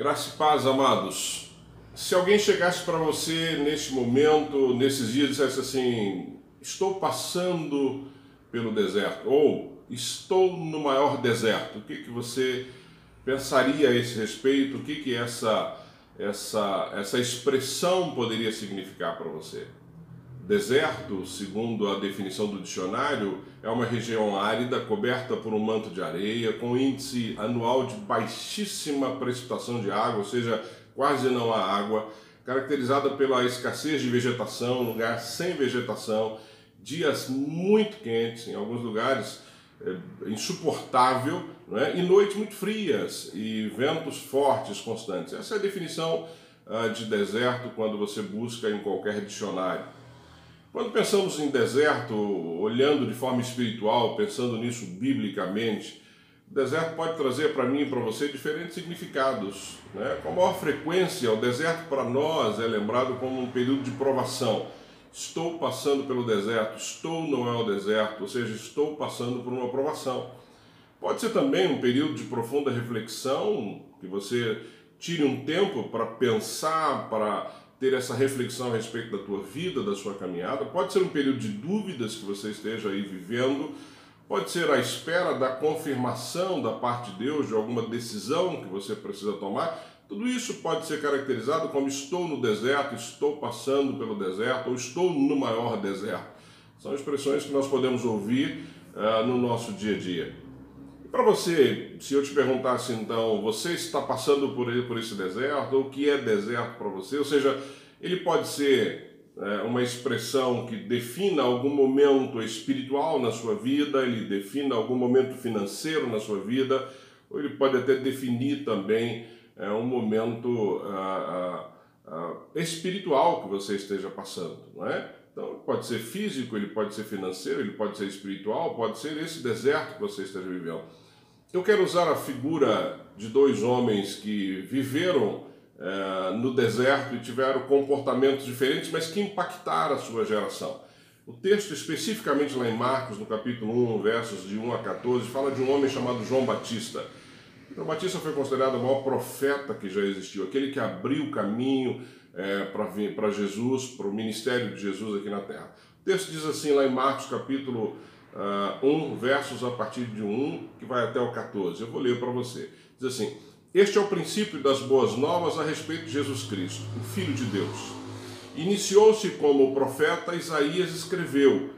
Graça e paz, amados. Se alguém chegasse para você neste momento, nesses dias, e dissesse assim: Estou passando pelo deserto, ou estou no maior deserto, o que, que você pensaria a esse respeito? O que, que essa, essa, essa expressão poderia significar para você? Deserto, segundo a definição do dicionário, é uma região árida coberta por um manto de areia, com índice anual de baixíssima precipitação de água, ou seja, quase não há água, caracterizada pela escassez de vegetação, lugar sem vegetação, dias muito quentes, em alguns lugares é, insuportável, e noites muito frias e ventos fortes constantes. Essa é a definição uh, de deserto quando você busca em qualquer dicionário. Quando pensamos em deserto, olhando de forma espiritual, pensando nisso biblicamente, o deserto pode trazer para mim e para você diferentes significados. Né? Com maior frequência, o deserto para nós é lembrado como um período de provação. Estou passando pelo deserto, estou não é o deserto, ou seja, estou passando por uma provação. Pode ser também um período de profunda reflexão, que você tire um tempo para pensar, para ter essa reflexão a respeito da tua vida, da sua caminhada. Pode ser um período de dúvidas que você esteja aí vivendo, pode ser a espera da confirmação da parte de Deus de alguma decisão que você precisa tomar. Tudo isso pode ser caracterizado como estou no deserto, estou passando pelo deserto ou estou no maior deserto. São expressões que nós podemos ouvir uh, no nosso dia a dia. Para você, se eu te perguntasse então, você está passando por, por esse deserto, o que é deserto para você? Ou seja, ele pode ser é, uma expressão que defina algum momento espiritual na sua vida, ele defina algum momento financeiro na sua vida, ou ele pode até definir também é, um momento espiritual que você esteja passando, não é? Então, pode ser físico, ele pode ser financeiro, ele pode ser espiritual, pode ser esse deserto que você esteja vivendo. Eu quero usar a figura de dois homens que viveram é, no deserto e tiveram comportamentos diferentes, mas que impactaram a sua geração. O texto, especificamente lá em Marcos, no capítulo 1, versos de 1 a 14, fala de um homem chamado João Batista. João Batista foi considerado o maior profeta que já existiu, aquele que abriu o caminho é, para Jesus, para o ministério de Jesus aqui na terra. O texto diz assim lá em Marcos, capítulo uh, 1, versos a partir de 1, que vai até o 14. Eu vou ler para você. Diz assim: Este é o princípio das boas novas a respeito de Jesus Cristo, o Filho de Deus. Iniciou-se como o profeta Isaías escreveu: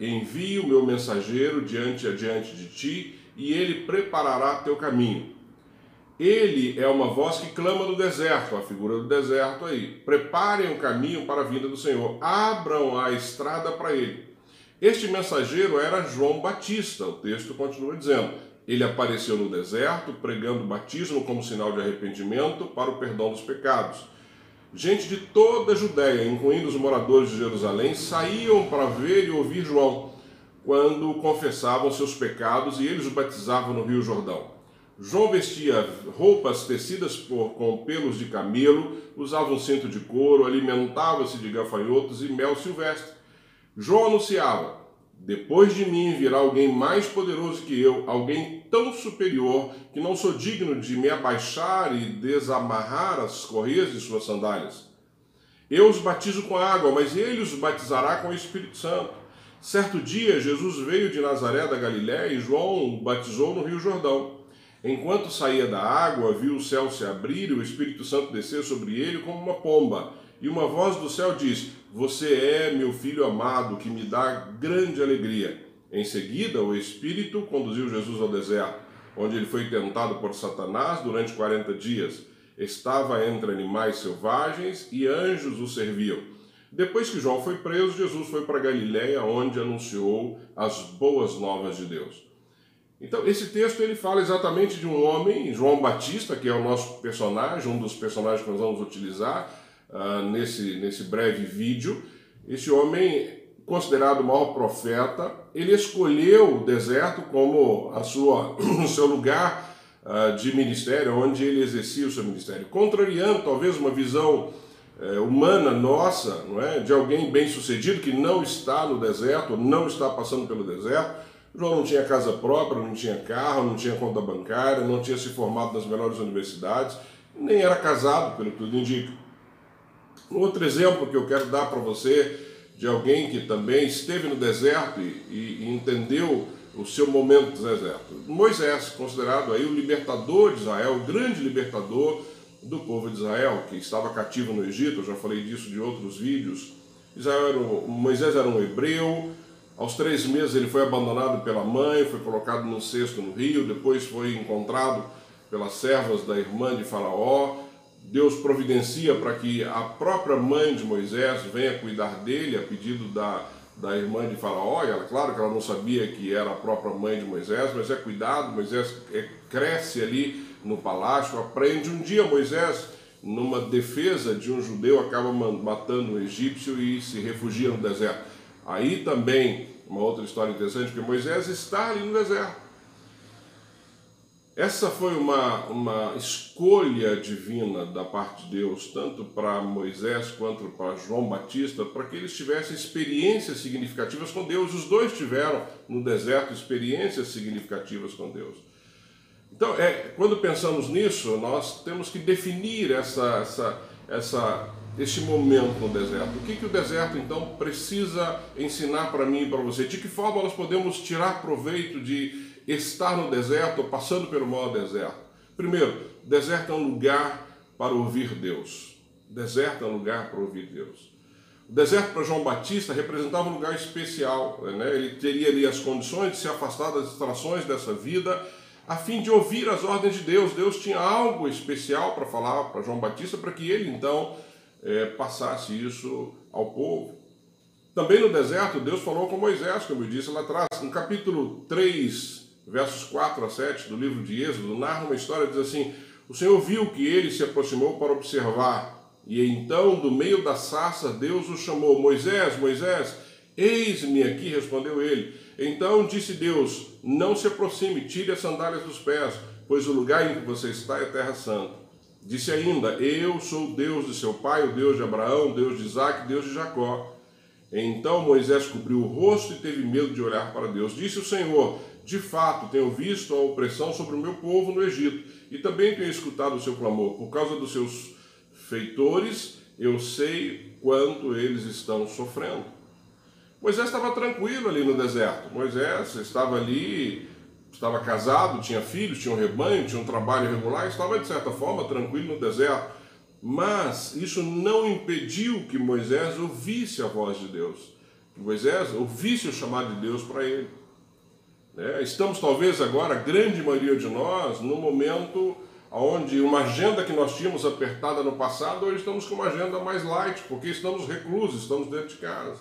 Envio o meu mensageiro diante adiante de ti, e ele preparará teu caminho. Ele é uma voz que clama no deserto, a figura do deserto aí. Preparem o caminho para a vinda do Senhor, abram a estrada para ele. Este mensageiro era João Batista, o texto continua dizendo. Ele apareceu no deserto pregando batismo como sinal de arrependimento para o perdão dos pecados. Gente de toda a Judéia, incluindo os moradores de Jerusalém, saíam para ver e ouvir João quando confessavam seus pecados e eles o batizavam no Rio Jordão. João vestia roupas tecidas por, com pelos de camelo, usava um cinto de couro, alimentava-se de gafanhotos e mel silvestre. João anunciava: Depois de mim virá alguém mais poderoso que eu, alguém tão superior que não sou digno de me abaixar e desamarrar as correias de suas sandálias. Eu os batizo com água, mas ele os batizará com o Espírito Santo. Certo dia, Jesus veio de Nazaré da Galiléia e João o batizou no Rio Jordão. Enquanto saía da água, viu o céu se abrir e o Espírito Santo descer sobre ele como uma pomba. E uma voz do céu diz: Você é meu filho amado, que me dá grande alegria. Em seguida, o Espírito conduziu Jesus ao deserto, onde ele foi tentado por Satanás durante 40 dias. Estava entre animais selvagens e anjos o serviam. Depois que João foi preso, Jesus foi para Galiléia, onde anunciou as boas novas de Deus. Então, esse texto ele fala exatamente de um homem, João Batista, que é o nosso personagem, um dos personagens que nós vamos utilizar, uh, nesse, nesse breve vídeo. Esse homem, considerado o maior profeta, ele escolheu o deserto como a sua, o seu lugar uh, de ministério, onde ele exercia o seu ministério, contrariando talvez uma visão uh, humana nossa, não é, de alguém bem sucedido que não está no deserto, não está passando pelo deserto. João não tinha casa própria, não tinha carro, não tinha conta bancária, não tinha se formado nas melhores universidades nem era casado, pelo que tudo indica. Outro exemplo que eu quero dar para você de alguém que também esteve no deserto e, e entendeu o seu momento do deserto. Moisés, considerado aí o libertador de Israel, o grande libertador do povo de Israel, que estava cativo no Egito, eu já falei disso de outros vídeos. Israel era Moisés era um hebreu, aos três meses ele foi abandonado pela mãe, foi colocado num cesto no rio, depois foi encontrado pelas servas da irmã de Faraó. Deus providencia para que a própria mãe de Moisés venha cuidar dele a pedido da, da irmã de Faraó. Ela, claro que ela não sabia que era a própria mãe de Moisés, mas é cuidado. Moisés é, cresce ali no palácio, aprende. Um dia Moisés, numa defesa de um judeu, acaba matando um egípcio e se refugia no deserto. Aí também, uma outra história interessante, que Moisés está ali no deserto. Essa foi uma, uma escolha divina da parte de Deus, tanto para Moisés quanto para João Batista, para que eles tivessem experiências significativas com Deus. Os dois tiveram no deserto experiências significativas com Deus. Então, é, quando pensamos nisso, nós temos que definir essa, essa, essa, esse momento no deserto. O que, que o deserto, então, precisa ensinar para mim e para você? De que forma nós podemos tirar proveito de estar no deserto passando pelo maior deserto. Primeiro, deserto é um lugar para ouvir Deus. Deserto é um lugar para ouvir Deus. O deserto para João Batista representava um lugar especial. Né? Ele teria ali as condições de se afastar das distrações dessa vida, a fim de ouvir as ordens de Deus. Deus tinha algo especial para falar para João Batista, para que ele então é, passasse isso ao povo. Também no deserto, Deus falou com Moisés, como eu disse lá atrás, no capítulo 3 versos 4 a 7 do livro de Êxodo, narra uma história, diz assim, o Senhor viu que ele se aproximou para observar, e então, do meio da sarça, Deus o chamou, Moisés, Moisés, eis-me aqui, respondeu ele. Então disse Deus, não se aproxime, tire as sandálias dos pés, pois o lugar em que você está é terra santa. Disse ainda, eu sou o Deus de seu pai, o Deus de Abraão, o Deus de Isaac, Deus de Jacó. Então Moisés cobriu o rosto e teve medo de olhar para Deus. Disse o Senhor, de fato, tenho visto a opressão sobre o meu povo no Egito e também tenho escutado o seu clamor. Por causa dos seus feitores, eu sei quanto eles estão sofrendo. Moisés estava tranquilo ali no deserto. Moisés estava ali, estava casado, tinha filhos, tinha um rebanho, tinha um trabalho regular, estava de certa forma tranquilo no deserto. Mas isso não impediu que Moisés ouvisse a voz de Deus. Que Moisés ouvisse o chamado de Deus para ele. É, estamos talvez agora, a grande maioria de nós, no momento onde uma agenda que nós tínhamos apertada no passado, hoje estamos com uma agenda mais light, porque estamos reclusos, estamos dentro de casa.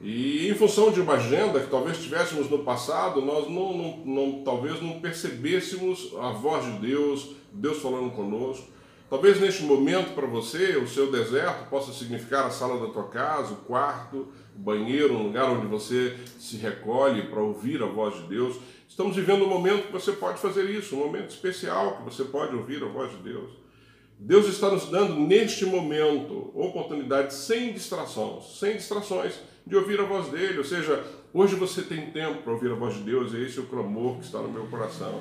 E em função de uma agenda que talvez tivéssemos no passado, nós não, não, não, talvez não percebêssemos a voz de Deus, Deus falando conosco. Talvez neste momento para você, o seu deserto possa significar a sala da tua casa, o quarto, o banheiro, um lugar onde você se recolhe para ouvir a voz de Deus. Estamos vivendo um momento que você pode fazer isso, um momento especial que você pode ouvir a voz de Deus. Deus está nos dando neste momento oportunidade sem distrações, sem distrações de ouvir a voz dele. Ou seja, hoje você tem tempo para ouvir a voz de Deus, e esse é o clamor que está no meu coração.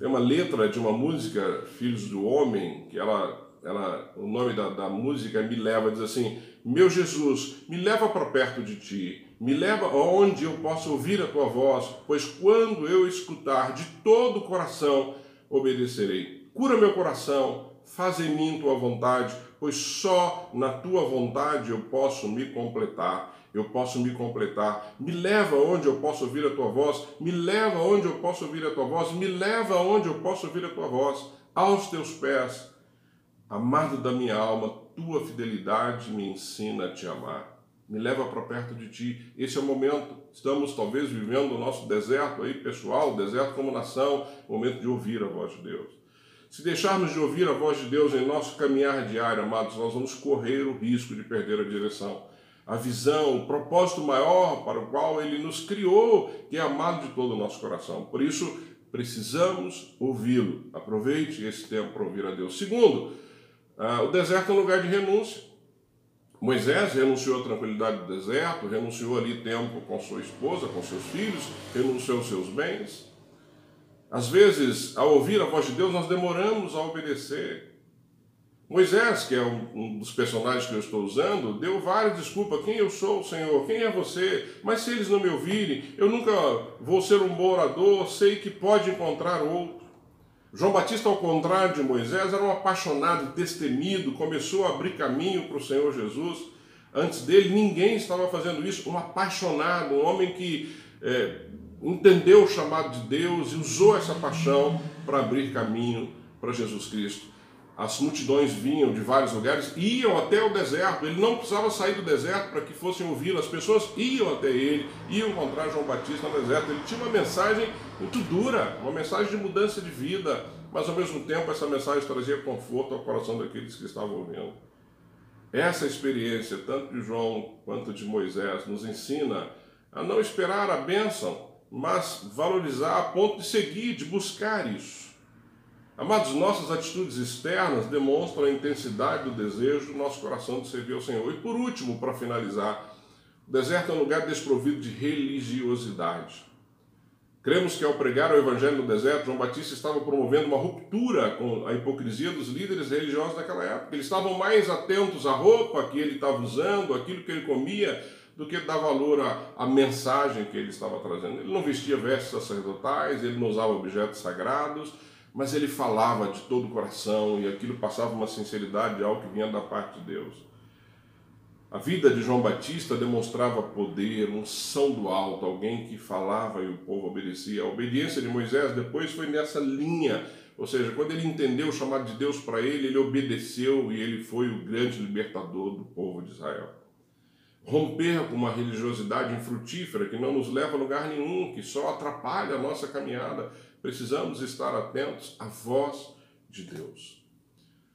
Tem uma letra de uma música, Filhos do Homem, que ela, ela o nome da, da música me leva, diz assim: Meu Jesus, me leva para perto de ti, me leva aonde eu possa ouvir a tua voz, pois quando eu escutar de todo o coração, obedecerei. Cura meu coração, faz em mim tua vontade, pois só na tua vontade eu posso me completar eu posso me completar. Me leva onde eu posso ouvir a tua voz, me leva onde eu posso ouvir a tua voz, me leva onde eu posso ouvir a tua voz, aos teus pés. Amado da minha alma, tua fidelidade me ensina a te amar. Me leva para perto de ti. Esse é o momento. Estamos talvez vivendo o nosso deserto aí, pessoal, deserto como nação, momento de ouvir a voz de Deus. Se deixarmos de ouvir a voz de Deus em nosso caminhar diário, amados, nós vamos correr o risco de perder a direção a visão, o propósito maior para o qual ele nos criou, que é amado de todo o nosso coração. Por isso, precisamos ouvi-lo. Aproveite esse tempo para ouvir a Deus. Segundo, uh, o deserto é um lugar de renúncia. Moisés renunciou à tranquilidade do deserto, renunciou ali tempo com sua esposa, com seus filhos, renunciou aos seus bens. Às vezes, ao ouvir a voz de Deus, nós demoramos a obedecer. Moisés, que é um, dos personagens que eu estou usando, deu várias desculpas. Quem eu sou, Senhor? Quem é você? Mas se eles não me ouvirem, eu nunca vou ser um bom orador, sei que pode encontrar outro. João Batista, ao contrário de Moisés, era um apaixonado, destemido, começou a abrir caminho para o Senhor Jesus. Antes dele, ninguém estava fazendo isso. Um apaixonado, um homem que é, entendeu o chamado de Deus e usou essa paixão para abrir caminho para Jesus Cristo. As multidões vinham de vários lugares, iam até o deserto, ele não precisava sair do deserto para que fossem ouvi-lo, as pessoas iam até ele, iam encontrar João Batista no deserto, ele tinha uma mensagem muito dura, uma mensagem de mudança de vida, mas ao mesmo tempo essa mensagem trazia conforto ao coração daqueles que estavam ouvindo. Essa experiência, tanto de João quanto de Moisés, nos ensina a não esperar a bênção, mas valorizar a ponto de seguir, de buscar isso. Amados, nossas atitudes externas demonstram a intensidade do desejo do nosso coração de servir ao Senhor. E por último, para finalizar, o deserto é um lugar desprovido de religiosidade. Cremos que ao pregar o Evangelho no deserto, João Batista estava promovendo uma ruptura com a hipocrisia dos líderes religiosos daquela época. Eles estavam mais atentos à roupa que ele estava usando, aquilo que ele comia, do que dar valor à, à mensagem que ele estava trazendo. Ele não vestia vestes sacerdotais, ele não usava objetos sagrados, mas ele falava de todo o coração e aquilo passava uma sinceridade de algo que vinha da parte de Deus. A vida de João Batista demonstrava poder, unção do alto, alguém que falava e o povo obedecia. A obediência de Moisés depois foi nessa linha, ou seja, quando ele entendeu o chamado de Deus para ele, ele obedeceu e ele foi o grande libertador do povo de Israel. Romper com uma religiosidade infrutífera que não nos leva a lugar nenhum, que só atrapalha a nossa caminhada, precisamos estar atentos à voz de Deus.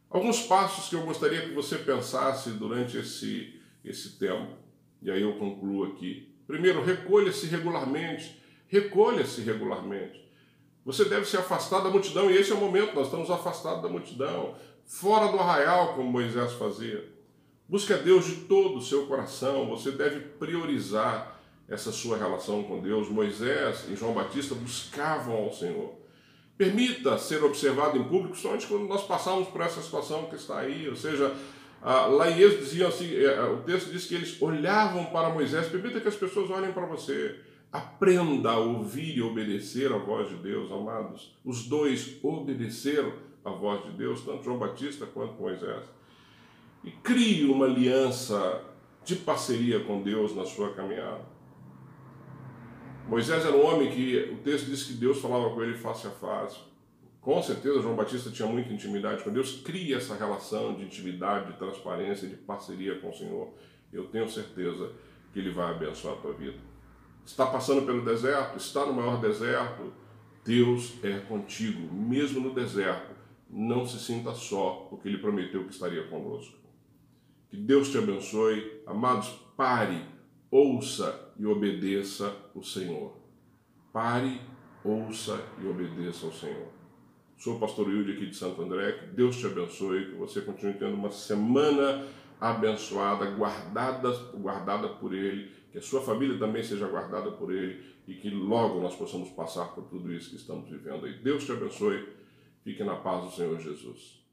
Alguns passos que eu gostaria que você pensasse durante esse, esse tempo, e aí eu concluo aqui. Primeiro, recolha-se regularmente. Recolha-se regularmente. Você deve se afastar da multidão, e esse é o momento, nós estamos afastados da multidão, fora do arraial, como Moisés fazia. Busque a Deus de todo o seu coração, você deve priorizar essa sua relação com Deus. Moisés e João Batista buscavam ao Senhor. Permita ser observado em público somente quando nós passamos por essa situação que está aí. Ou seja, lá em Êxodo diziam assim, é, o texto diz que eles olhavam para Moisés. Permita que as pessoas olhem para você. Aprenda a ouvir e obedecer a voz de Deus, amados. Os dois obedeceram a voz de Deus, tanto João Batista quanto Moisés. E crie uma aliança de parceria com Deus na sua caminhada. Moisés era um homem que o texto diz que Deus falava com ele face a face. Com certeza, João Batista tinha muita intimidade com Deus. Cria essa relação de intimidade, de transparência, de parceria com o Senhor. Eu tenho certeza que Ele vai abençoar a tua vida. Está passando pelo deserto, está no maior deserto. Deus é contigo, mesmo no deserto. Não se sinta só, porque Ele prometeu que estaria conosco. Que Deus te abençoe. Amados, pare ouça e obedeça o Senhor. Pare, ouça e obedeça ao Senhor. Sou o pastor Wilde aqui de Santo André, que Deus te abençoe, que você continue tendo uma semana abençoada, guardada, guardada por Ele, que a sua família também seja guardada por Ele e que logo nós possamos passar por tudo isso que estamos vivendo aí. Deus te abençoe, fique na paz do Senhor Jesus.